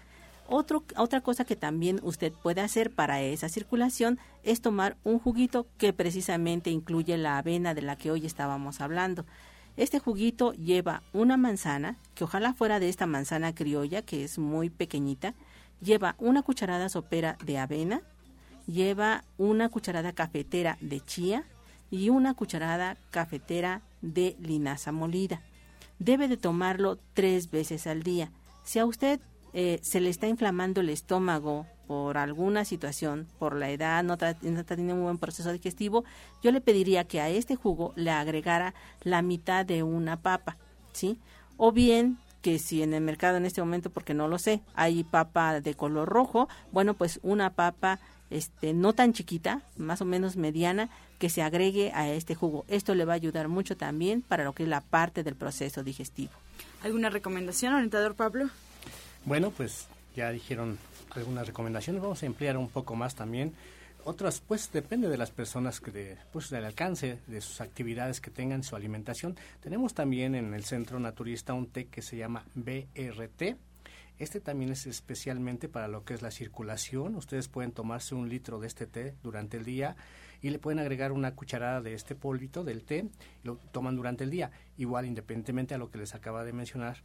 Otra cosa que también usted puede hacer para esa circulación es tomar un juguito que precisamente incluye la avena de la que hoy estábamos hablando. Este juguito lleva una manzana, que ojalá fuera de esta manzana criolla, que es muy pequeñita, lleva una cucharada sopera de avena, lleva una cucharada cafetera de chía y una cucharada cafetera de linaza molida. Debe de tomarlo tres veces al día. Si a usted eh, se le está inflamando el estómago por alguna situación, por la edad, no está, teniendo un buen proceso digestivo, yo le pediría que a este jugo le agregara la mitad de una papa, ¿sí? O bien que si en el mercado en este momento, porque no lo sé, hay papa de color rojo, bueno, pues una papa este, no tan chiquita, más o menos mediana, que se agregue a este jugo. Esto le va a ayudar mucho también para lo que es la parte del proceso digestivo. ¿Alguna recomendación, orientador Pablo? Bueno, pues ya dijeron algunas recomendaciones, vamos a emplear un poco más también. Otras, pues depende de las personas que de, pues del alcance de sus actividades que tengan, su alimentación. Tenemos también en el Centro Naturista un té que se llama BRT. Este también es especialmente para lo que es la circulación. Ustedes pueden tomarse un litro de este té durante el día y le pueden agregar una cucharada de este polvito del té lo toman durante el día. Igual, independientemente a lo que les acaba de mencionar,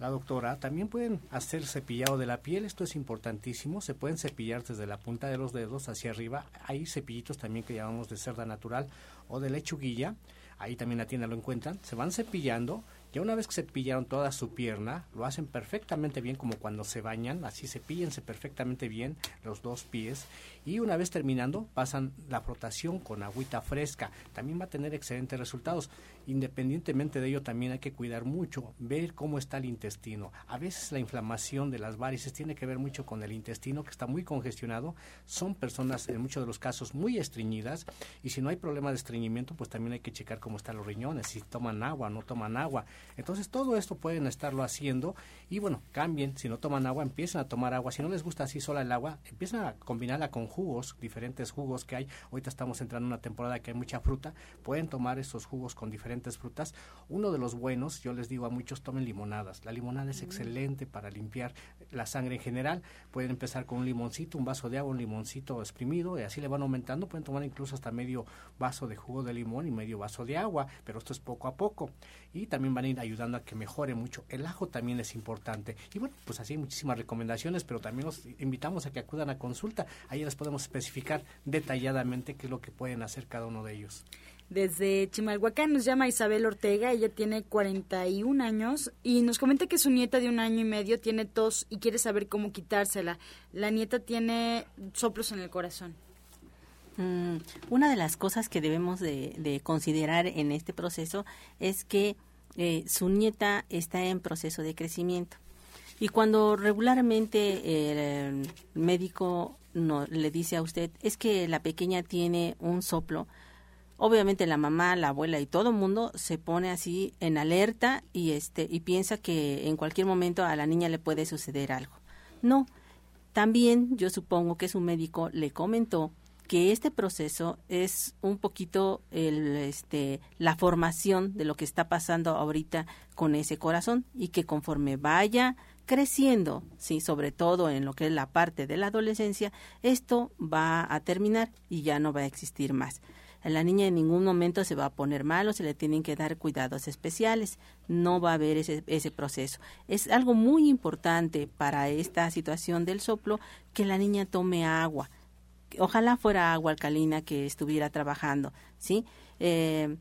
la doctora, también pueden hacer cepillado de la piel, esto es importantísimo, se pueden cepillar desde la punta de los dedos hacia arriba, hay cepillitos también que llamamos de cerda natural o de lechuguilla, ahí también la tienda lo encuentran, se van cepillando ya una vez que cepillaron toda su pierna, lo hacen perfectamente bien como cuando se bañan, así cepíllense perfectamente bien los dos pies y una vez terminando pasan la frotación con agüita fresca. También va a tener excelentes resultados. Independientemente de ello también hay que cuidar mucho, ver cómo está el intestino. A veces la inflamación de las varices tiene que ver mucho con el intestino que está muy congestionado. Son personas en muchos de los casos muy estreñidas y si no hay problema de estreñimiento pues también hay que checar cómo están los riñones, si toman agua, no toman agua. Entonces todo esto pueden estarlo haciendo y bueno, cambien, si no toman agua, empiecen a tomar agua. Si no les gusta así sola el agua, empiezan a combinarla con jugos, diferentes jugos que hay. Ahorita estamos entrando en una temporada que hay mucha fruta, pueden tomar esos jugos con diferentes frutas. Uno de los buenos, yo les digo a muchos, tomen limonadas. La limonada es excelente para limpiar la sangre en general. Pueden empezar con un limoncito, un vaso de agua, un limoncito exprimido y así le van aumentando. Pueden tomar incluso hasta medio vaso de jugo de limón y medio vaso de agua, pero esto es poco a poco. Y también van a ir ayudando a que mejore mucho. El ajo también es importante. Y bueno, pues así hay muchísimas recomendaciones, pero también los invitamos a que acudan a consulta. Ahí les podemos especificar detalladamente qué es lo que pueden hacer cada uno de ellos. Desde Chimalhuacán nos llama Isabel Ortega, ella tiene 41 años y nos comenta que su nieta de un año y medio tiene tos y quiere saber cómo quitársela. La nieta tiene soplos en el corazón. Mm, una de las cosas que debemos de, considerar en este proceso es que eh, su nieta está en proceso de crecimiento. Y cuando regularmente el médico no, le dice a usted, es que la pequeña tiene un soplo, obviamente la mamá, la abuela y todo el mundo se pone así en alerta y este y piensa que en cualquier momento a la niña le puede suceder algo. No, también yo supongo que su médico le comentó que este proceso es un poquito el, este, la formación de lo que está pasando ahorita con ese corazón y que conforme vaya creciendo, sí, sobre todo en lo que es la parte de la adolescencia, esto va a terminar y ya no va a existir más. La niña en ningún momento se va a poner mal o se le tienen que dar cuidados especiales. No va a haber ese, ese proceso. Es algo muy importante para esta situación del soplo que la niña tome agua ojalá fuera agua alcalina que estuviera trabajando, ¿sí? Eh,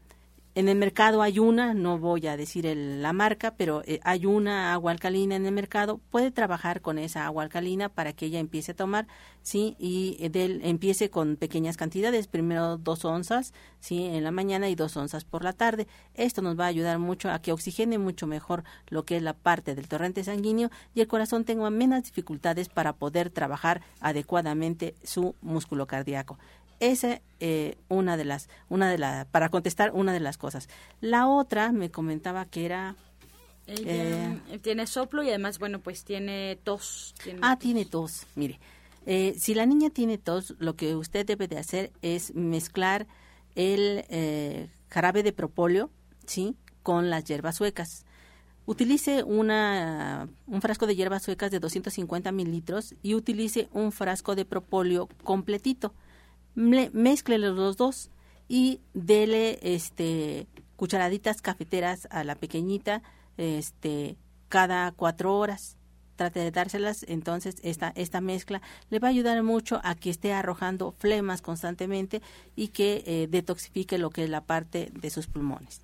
en el mercado hay una, no voy a decir la marca, pero eh, hay una agua alcalina en el mercado. Puede trabajar con esa agua alcalina para que ella empiece a tomar, sí, y de, empiece con pequeñas cantidades, primero dos onzas, sí, en la mañana y dos onzas por la tarde. Esto nos va a ayudar mucho a que oxigene mucho mejor lo que es la parte del torrente sanguíneo y el corazón tenga menos dificultades para poder trabajar adecuadamente su músculo cardíaco. Esa eh, una de las, una de la, para contestar una de las cosas. La otra me comentaba que era ella eh, tiene soplo y además, bueno, pues tiene tos. ah, tiene tos. Mire, eh, si la niña tiene tos, lo que usted debe de hacer es mezclar el eh, jarabe de propóleo, ¿sí? Con las hierbas suecas. Utilice una, un frasco de hierbas suecas de 250 mililitros y utilice un frasco de propóleo completito mezcle los dos y dele este cucharaditas cafeteras a la pequeñita este cada cuatro horas. Trate de dárselas entonces esta esta mezcla le va a ayudar mucho a que esté arrojando flemas constantemente y que eh, detoxifique lo que es la parte de sus pulmones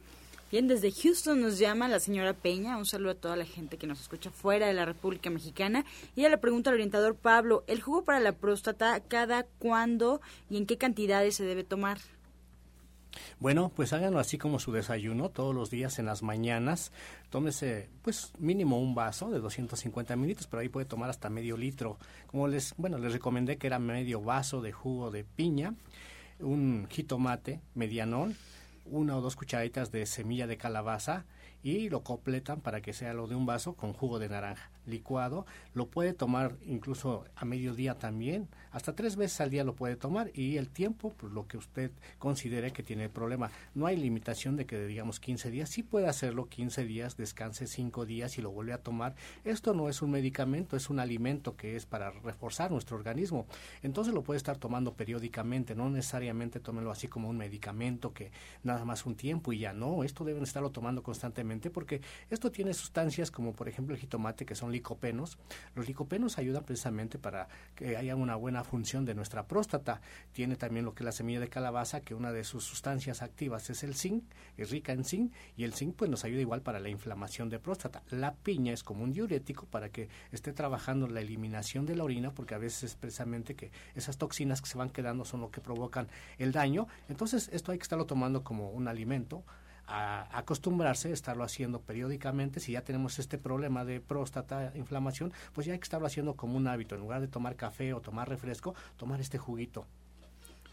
Bien, desde Houston nos llama la señora Peña. Un saludo a toda la gente que nos escucha fuera de la República Mexicana. Y ella le pregunta al orientador Pablo, ¿el jugo para la próstata cada cuándo y en qué cantidades se debe tomar? Bueno, pues háganlo así como su desayuno, todos los días en las mañanas. Tómese, pues, mínimo un vaso de 250 mililitros, pero ahí puede tomar hasta medio litro. Como les, bueno, les recomendé que era medio vaso de jugo de piña, un jitomate medianón, una o dos cucharaditas de semilla de calabaza y lo completan para que sea lo de un vaso con jugo de naranja licuado. Lo puede tomar incluso a mediodía también, hasta tres veces al día lo puede tomar y el tiempo, pues lo que usted considere que tiene el problema. No hay limitación de que digamos 15 días, sí puede hacerlo 15 días, descanse 5 días y lo vuelve a tomar. Esto no es un medicamento, es un alimento que es para reforzar nuestro organismo. Entonces lo puede estar tomando periódicamente, no necesariamente tómelo así como un medicamento que nada más un tiempo y ya no, esto deben estarlo tomando constantemente porque esto tiene sustancias como por ejemplo el jitomate que son licopenos. Los licopenos ayudan precisamente para que haya una buena función de nuestra próstata. Tiene también lo que es la semilla de calabaza, que una de sus sustancias activas es el zinc, es rica en zinc, y el zinc pues nos ayuda igual para la inflamación de próstata. La piña es como un diurético para que esté trabajando la eliminación de la orina, porque a veces es precisamente que esas toxinas que se van quedando son lo que provocan el daño. Entonces esto hay que estarlo tomando como un alimento a acostumbrarse a estarlo haciendo periódicamente. Si ya tenemos este problema de próstata, inflamación, pues ya hay que estarlo haciendo como un hábito. En lugar de tomar café o tomar refresco, tomar este juguito.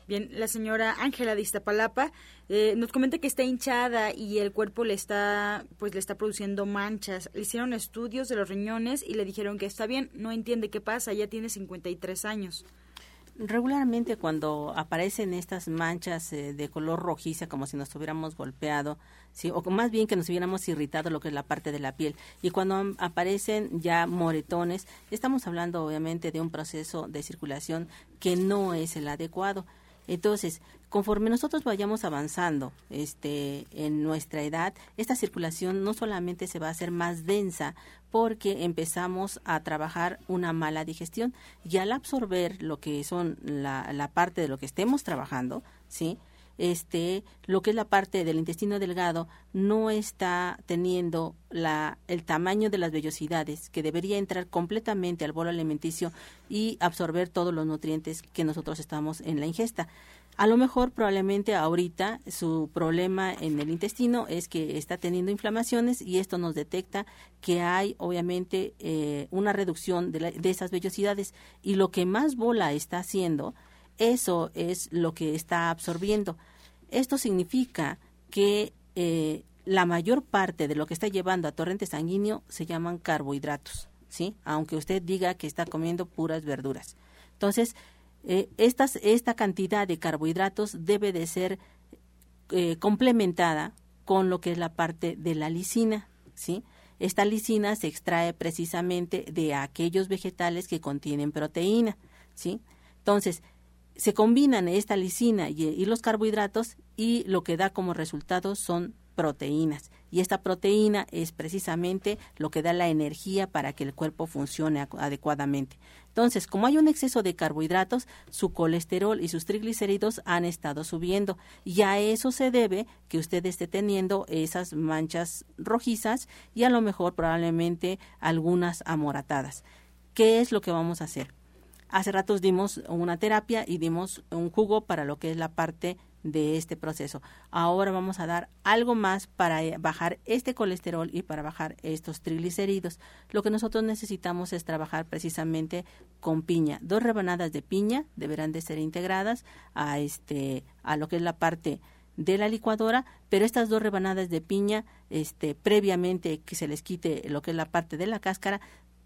Bien, la señora Ángela de Iztapalapa eh, nos comenta que está hinchada y el cuerpo le está, pues le está produciendo manchas. Le hicieron estudios de los riñones y le dijeron que está bien, no entiende qué pasa, ya tiene 53 años regularmente cuando aparecen estas manchas eh, de color rojiza como si nos hubiéramos golpeado, ¿sí? o más bien que nos hubiéramos irritado lo que es la parte de la piel. Y cuando aparecen ya moretones, estamos hablando obviamente de un proceso de circulación que no es el adecuado. Entonces, conforme nosotros vayamos avanzando este, en nuestra edad, esta circulación no solamente se va a hacer más densa porque empezamos a trabajar una mala digestión y al absorber lo que son la, la parte de lo que estemos trabajando, ¿sí? Este lo que es la parte del intestino delgado no está teniendo la, el tamaño de las vellosidades que debería entrar completamente al bolo alimenticio y absorber todos los nutrientes que nosotros estamos en la ingesta. A lo mejor probablemente ahorita su problema en el intestino es que está teniendo inflamaciones y esto nos detecta que hay obviamente eh, una reducción de, de esas vellosidades y lo que más bola está haciendo, eso es lo que está absorbiendo. Esto significa que eh, la mayor parte de lo que está llevando a torrente sanguíneo se llaman carbohidratos, ¿sí? Aunque usted diga que está comiendo puras verduras. Entonces, eh, esta cantidad de carbohidratos debe de ser eh, complementada con lo que es la parte de la lisina, ¿sí? Esta lisina se extrae precisamente de aquellos vegetales que contienen proteína, ¿sí? Entonces, se combinan esta lisina y, los carbohidratos y lo que da como resultado son proteínas. Y esta proteína es precisamente lo que da la energía para que el cuerpo funcione adecuadamente. Entonces, como hay un exceso de carbohidratos, su colesterol y sus triglicéridos han estado subiendo y a eso se debe que usted esté teniendo esas manchas rojizas y a lo mejor probablemente algunas amoratadas. ¿Qué es lo que vamos a hacer? Hace ratos dimos una terapia y dimos un jugo para lo que es la parte de este proceso. Ahora vamos a dar algo más para eh, bajar este colesterol y para bajar estos triglicéridos. Lo que nosotros necesitamos es trabajar precisamente con piña. Dos rebanadas de piña deberán de ser integradas a este a lo que es la parte de la licuadora, pero estas dos rebanadas de piña, este, previamente que se les quite lo que es la parte de la cáscara,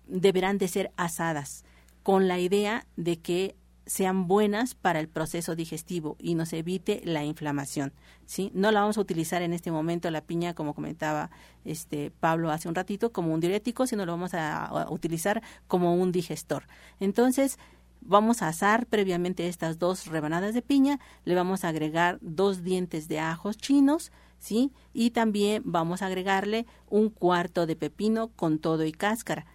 deberán de ser asadas, con la idea de que sean buenas para el proceso digestivo y nos evite la inflamación. ¿sí? No la vamos a utilizar en este momento la piña, como comentaba este Pablo hace un ratito, como un diurético, sino lo vamos a, utilizar como un digestor. Entonces, vamos a asar previamente estas dos rebanadas de piña, le vamos a agregar dos dientes de ajos chinos, ¿sí? Y también vamos a agregarle un cuarto de pepino con todo y cáscara.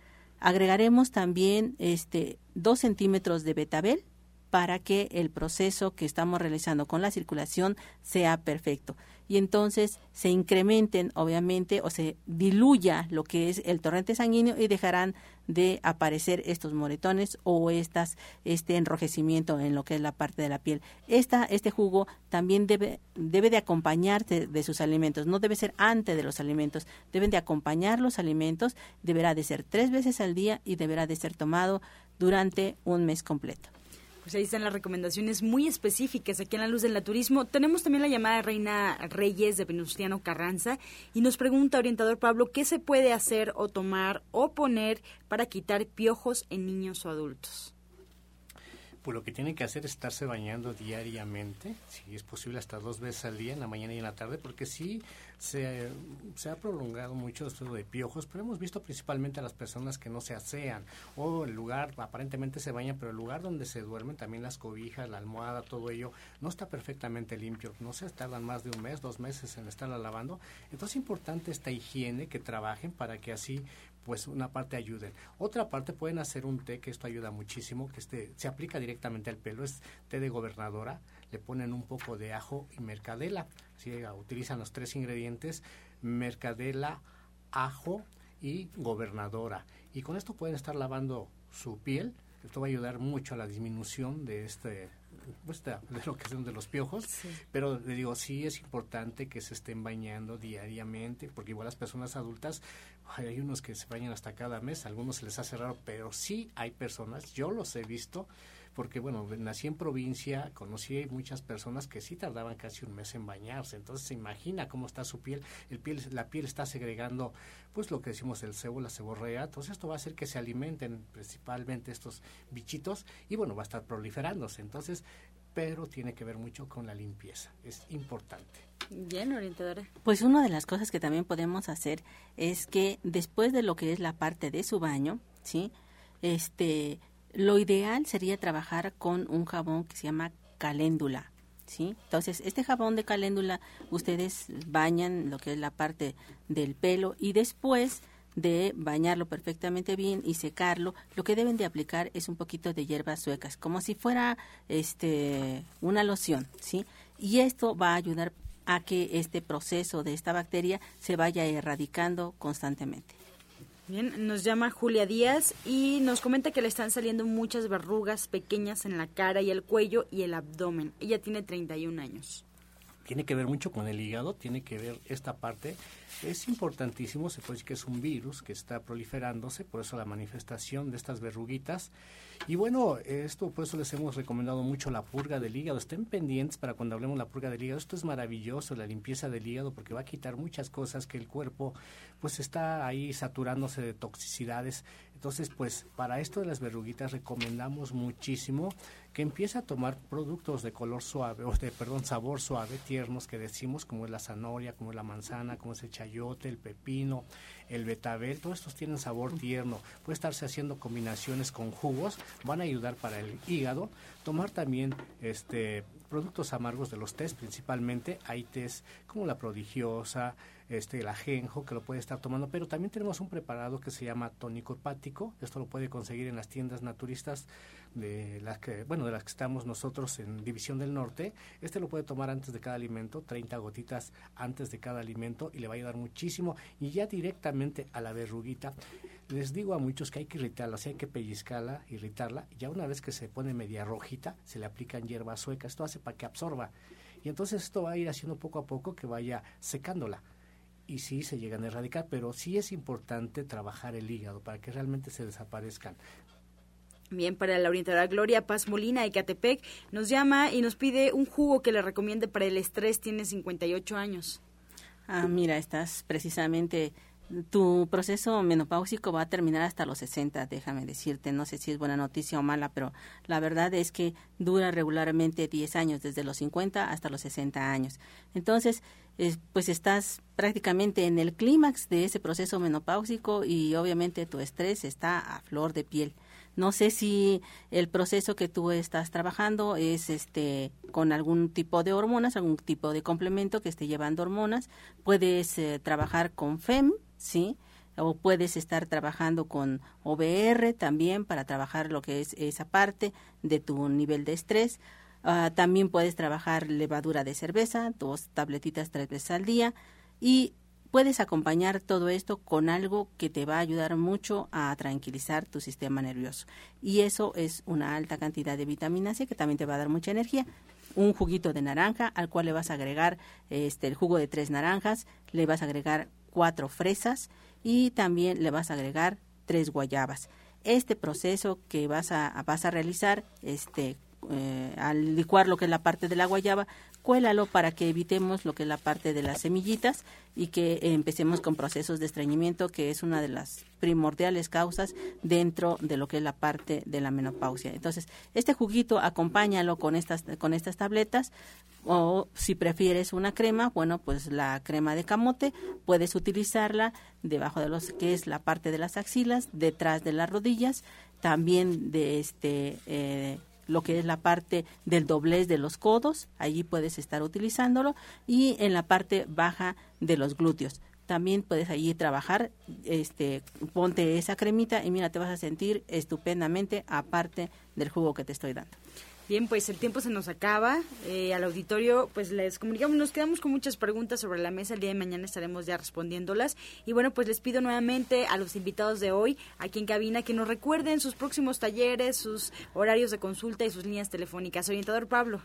Agregaremos también este dos centímetros de betabel, para que el proceso que estamos realizando con la circulación sea perfecto y entonces se incrementen obviamente o se diluya lo que es el torrente sanguíneo y dejarán de aparecer estos moretones o estas este enrojecimiento en lo que es la parte de la piel. Esta este jugo también debe debe de acompañarse de sus alimentos, no debe ser antes de los alimentos, deben de acompañar los alimentos, deberá de ser tres veces al día y deberá de ser tomado durante un mes completo. Pues ahí están las recomendaciones muy específicas aquí en la Luz del Naturismo. Tenemos también la llamada Reina Reyes de Venustiano Carranza y nos pregunta, orientador Pablo, ¿qué se puede hacer o tomar o poner para quitar piojos en niños o adultos? Pues lo que tiene que hacer es estarse bañando diariamente, si es posible hasta dos veces al día, en la mañana y en la tarde, porque sí se, se ha prolongado mucho esto de piojos, pero hemos visto principalmente a las personas que no se asean, o el lugar, aparentemente se bañan, pero el lugar donde se duermen, también las cobijas, la almohada, todo ello, no está perfectamente limpio, no se tardan más de un mes, dos meses en estarla lavando, entonces es importante esta higiene que trabajen para que así pues una parte ayuden. Otra parte pueden hacer un té, que esto ayuda muchísimo, que este se aplica directamente al pelo, es té de gobernadora, le ponen un poco de ajo y mercadela, así utilizan los tres ingredientes, mercadela, ajo y gobernadora. Y con esto pueden estar lavando su piel, esto va a ayudar mucho a la disminución de este pues, de lo que son de los piojos, pero le digo, sí es importante que se estén bañando diariamente, porque igual las personas adultas hay unos que se bañan hasta cada mes, algunos se les hace raro, pero sí hay personas, yo los he visto, porque bueno, nací en provincia, conocí muchas personas que sí tardaban casi un mes en bañarse, entonces se imagina cómo está su piel, el piel la piel está segregando pues lo que decimos el sebo, la seborrea, entonces esto va a hacer que se alimenten principalmente estos bichitos y bueno, va a estar proliferándose, entonces pero tiene que ver mucho con la limpieza, es importante. Bien, orientadora. Pues una de las cosas que también podemos hacer es que después de lo que es la parte de su baño, ¿sí? Este, lo ideal sería trabajar con un jabón que se llama caléndula, ¿sí? Entonces, este jabón de caléndula ustedes bañan lo que es la parte del pelo y después de bañarlo perfectamente bien y secarlo, lo que deben de aplicar es un poquito de hierbas suecas, como si fuera este una loción, ¿sí? y esto va a ayudar a que este proceso de esta bacteria se vaya erradicando constantemente. Bien, nos llama Julia Díaz y nos comenta que le están saliendo muchas verrugas pequeñas en la cara y el cuello y el abdomen. Ella tiene 31 años. Tiene que ver mucho con el hígado, tiene que ver esta parte. Es importantísimo, se puede decir que es un virus que está proliferándose, por eso la manifestación de estas verruguitas. Y bueno, esto por eso les hemos recomendado mucho la purga del hígado. Estén pendientes para cuando hablemos de la purga del hígado. Esto es maravilloso, la limpieza del hígado, porque va a quitar muchas cosas que el cuerpo pues está ahí saturándose de toxicidades. Entonces, pues para esto de las verruguitas recomendamos muchísimo que empiece a tomar productos de color suave, o de, perdón, sabor suave, tiernos, que decimos, como es la zanahoria, como es la manzana, como es el chayote, el pepino, el betabel, todos estos tienen sabor tierno. Puede estarse haciendo combinaciones con jugos, van a ayudar para el hígado. Tomar también este productos amargos de los tés principalmente, hay tés como la prodigiosa, este el ajenjo que lo puede estar tomando, pero también tenemos un preparado que se llama tónico hepático, esto lo puede conseguir en las tiendas naturistas de las que, bueno, de las que estamos nosotros en División del Norte. Este lo puede tomar antes de cada alimento, 30 gotitas antes de cada alimento y le va a ayudar muchísimo y ya directamente a la verruguita. Les digo a muchos que hay que irritarla, si hay que pellizcarla, irritarla, ya una vez que se pone media rojita, se le aplican hierbas suecas, esto hace para que absorba. Y entonces esto va a ir haciendo poco a poco que vaya secándola y sí se llegan a erradicar, pero sí es importante trabajar el hígado para que realmente se desaparezcan. Bien, para la orientadora Gloria Paz Molina de Catepec nos llama y nos pide un jugo que le recomiende para el estrés, tiene 58 años. Ah, mira, estás precisamente tu proceso menopáusico va a terminar hasta los 60, déjame decirte. No sé si es buena noticia o mala, pero la verdad es que dura regularmente 10 años, desde los 50 hasta los 60 años. Entonces, pues estás prácticamente en el clímax de ese proceso menopáusico y obviamente tu estrés está a flor de piel. No sé si el proceso que tú estás trabajando es este con algún tipo de hormonas, algún tipo de complemento que esté llevando hormonas. Puedes eh, trabajar con FEM, ¿sí? O puedes estar trabajando con OBR también para trabajar lo que es esa parte de tu nivel de estrés. Ah, también puedes trabajar levadura de cerveza, dos tabletitas tres veces al día y puedes acompañar todo esto con algo que te va a ayudar mucho a tranquilizar tu sistema nervioso. Y eso es una alta cantidad de vitamina C que también te va a dar mucha energía. Un juguito de naranja al cual le vas a agregar este, el jugo de tres naranjas, le vas a agregar cuatro fresas y también le vas a agregar tres guayabas. Este proceso que vas a, vas a realizar este, eh, al licuar lo que es la parte de la guayaba, cuélalo para que evitemos lo que es la parte de las semillitas y que empecemos con procesos de estreñimiento, que es una de las primordiales causas dentro de lo que es la parte de la menopausia. Entonces, este juguito acompáñalo con estas con estas tabletas o si prefieres una crema, bueno, pues la crema de camote puedes utilizarla debajo de los que es la parte de las axilas, detrás de las rodillas, también de este eh, lo que es la parte del doblez de los codos, allí puedes estar utilizándolo, y en la parte baja de los glúteos. También puedes allí trabajar, este, ponte esa cremita y mira, te vas a sentir estupendamente aparte del jugo que te estoy dando. Bien, pues el tiempo se nos acaba. Eh, al auditorio, pues les comunicamos, nos quedamos con muchas preguntas sobre la mesa. El día de mañana estaremos ya respondiéndolas. Y bueno, pues les pido nuevamente a los invitados de hoy, aquí en cabina, que nos recuerden sus próximos talleres, sus horarios de consulta y sus líneas telefónicas. Orientador Pablo.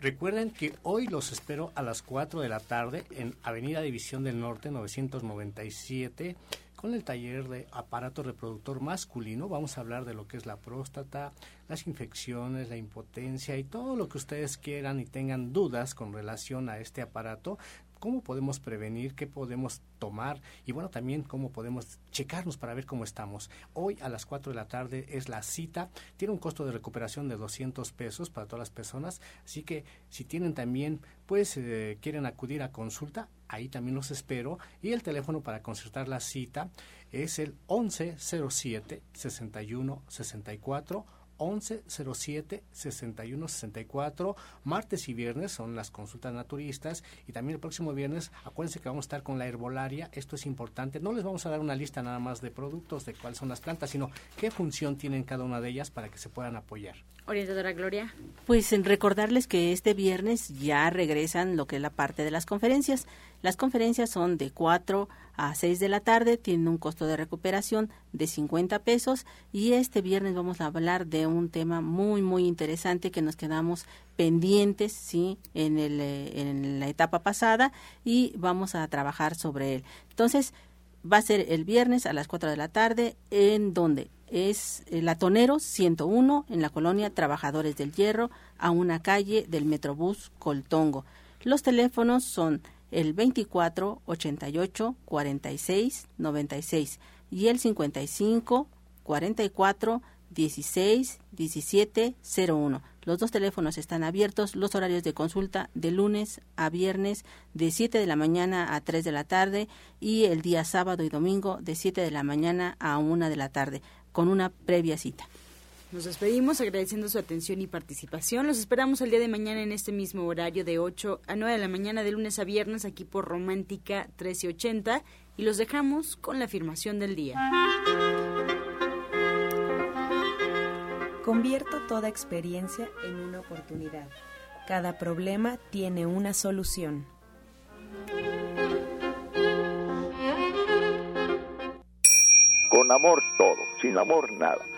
Recuerden que hoy los espero a las 4 de la tarde en Avenida División del Norte 997 con el taller de aparato reproductor masculino. Vamos a hablar de lo que es la próstata, las infecciones, la impotencia y todo lo que ustedes quieran y tengan dudas con relación a este aparato cómo podemos prevenir, qué podemos tomar y bueno, también cómo podemos checarnos para ver cómo estamos. Hoy a las 4 de la tarde es la cita, tiene un costo de recuperación de 200 pesos para todas las personas, así que si tienen también, pues eh, quieren acudir a consulta, ahí también los espero. Y el teléfono para consultar la cita es el 1107 61 64 1107 6164. Martes y viernes son las consultas naturistas y también el próximo viernes acuérdense que vamos a estar con la herbolaria. Esto es importante. No les vamos a dar una lista nada más de productos, de cuáles son las plantas, sino qué función tienen cada una de ellas para que se puedan apoyar. Orientadora Gloria. Pues en recordarles que este viernes ya regresan lo que es la parte de las conferencias. Las conferencias son de 4 a 6 de la tarde, tienen un costo de recuperación de 50 pesos y este viernes vamos a hablar de un tema muy muy interesante que nos quedamos pendientes sí en, el, eh, en la etapa pasada y vamos a trabajar sobre él. Entonces, va a ser el viernes a las 4 de la tarde en donde es el Atonero 101 en la colonia Trabajadores del Hierro a una calle del Metrobús Coltongo. Los teléfonos son el 24 88 46 96 y el 55 44 16 17 01. Los dos teléfonos están abiertos, los horarios de consulta de lunes a viernes de 7 de la mañana a 3 de la tarde y el día sábado y domingo de 7 de la mañana a 1 de la tarde con una previa cita. Nos despedimos agradeciendo su atención y participación. Los esperamos el día de mañana en este mismo horario de 8 a 9 de la mañana de lunes a viernes aquí por Romántica 1380 y los dejamos con la afirmación del día. Convierto toda experiencia en una oportunidad. Cada problema tiene una solución. Con amor todo, sin amor nada.